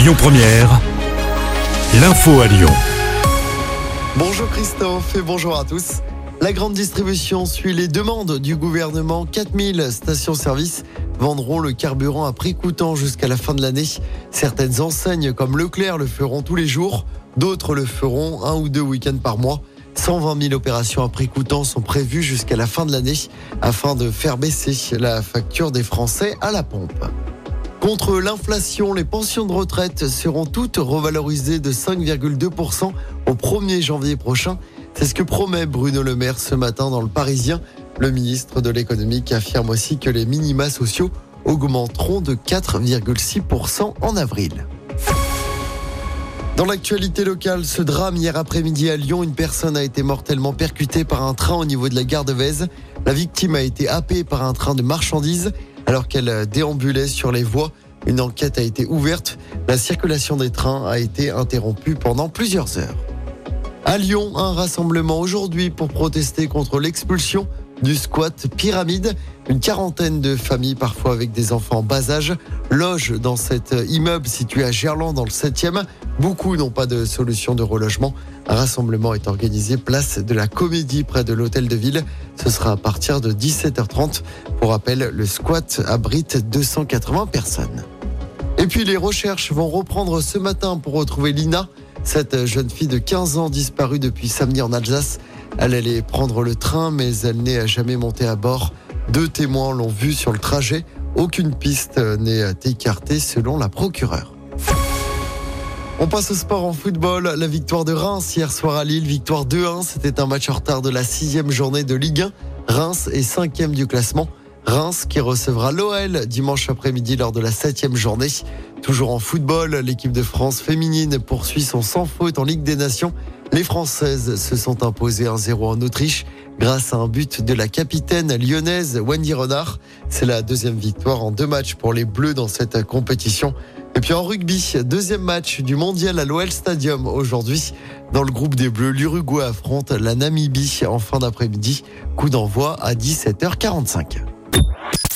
Lyon Première, l'info à Lyon. Bonjour Christophe et bonjour à tous. La grande distribution suit les demandes du gouvernement. 4000 stations-service vendront le carburant à prix coûtant jusqu'à la fin de l'année. Certaines enseignes comme Leclerc le feront tous les jours, d'autres le feront un ou deux week-ends par mois. 120 000 opérations à prix coûtant sont prévues jusqu'à la fin de l'année afin de faire baisser la facture des Français à la pompe. Contre l'inflation, les pensions de retraite seront toutes revalorisées de 5,2% au 1er janvier prochain. C'est ce que promet Bruno Le Maire ce matin dans le Parisien. Le ministre de l'économie affirme aussi que les minima sociaux augmenteront de 4,6% en avril. Dans l'actualité locale, ce drame hier après-midi à Lyon, une personne a été mortellement percutée par un train au niveau de la gare de Vèze. La victime a été happée par un train de marchandises alors qu'elle déambulait sur les voies. Une enquête a été ouverte. La circulation des trains a été interrompue pendant plusieurs heures. À Lyon, un rassemblement aujourd'hui pour protester contre l'expulsion du squat pyramide. Une quarantaine de familles, parfois avec des enfants en bas âge, logent dans cet immeuble situé à Gerland dans le 7e. Beaucoup n'ont pas de solution de relogement. Un rassemblement est organisé place de la Comédie près de l'hôtel de ville. Ce sera à partir de 17h30. Pour rappel, le squat abrite 280 personnes. Et puis les recherches vont reprendre ce matin pour retrouver Lina, cette jeune fille de 15 ans disparue depuis samedi en Alsace. Elle allait prendre le train, mais elle n'est jamais montée à bord. Deux témoins l'ont vue sur le trajet. Aucune piste n'est écartée selon la procureure. On passe au sport en football. La victoire de Reims hier soir à Lille, victoire 2-1. C'était un match en retard de la sixième journée de Ligue 1. Reims est cinquième du classement. Reims qui recevra l'OL dimanche après-midi lors de la septième journée. Toujours en football, l'équipe de France féminine poursuit son sans faute en Ligue des Nations. Les Françaises se sont imposées 1-0 en Autriche grâce à un but de la capitaine lyonnaise Wendy Renard. C'est la deuxième victoire en deux matchs pour les Bleus dans cette compétition. Et puis en rugby, deuxième match du mondial à l'OL Stadium aujourd'hui. Dans le groupe des Bleus, l'Uruguay affronte la Namibie en fin d'après-midi. Coup d'envoi à 17h45.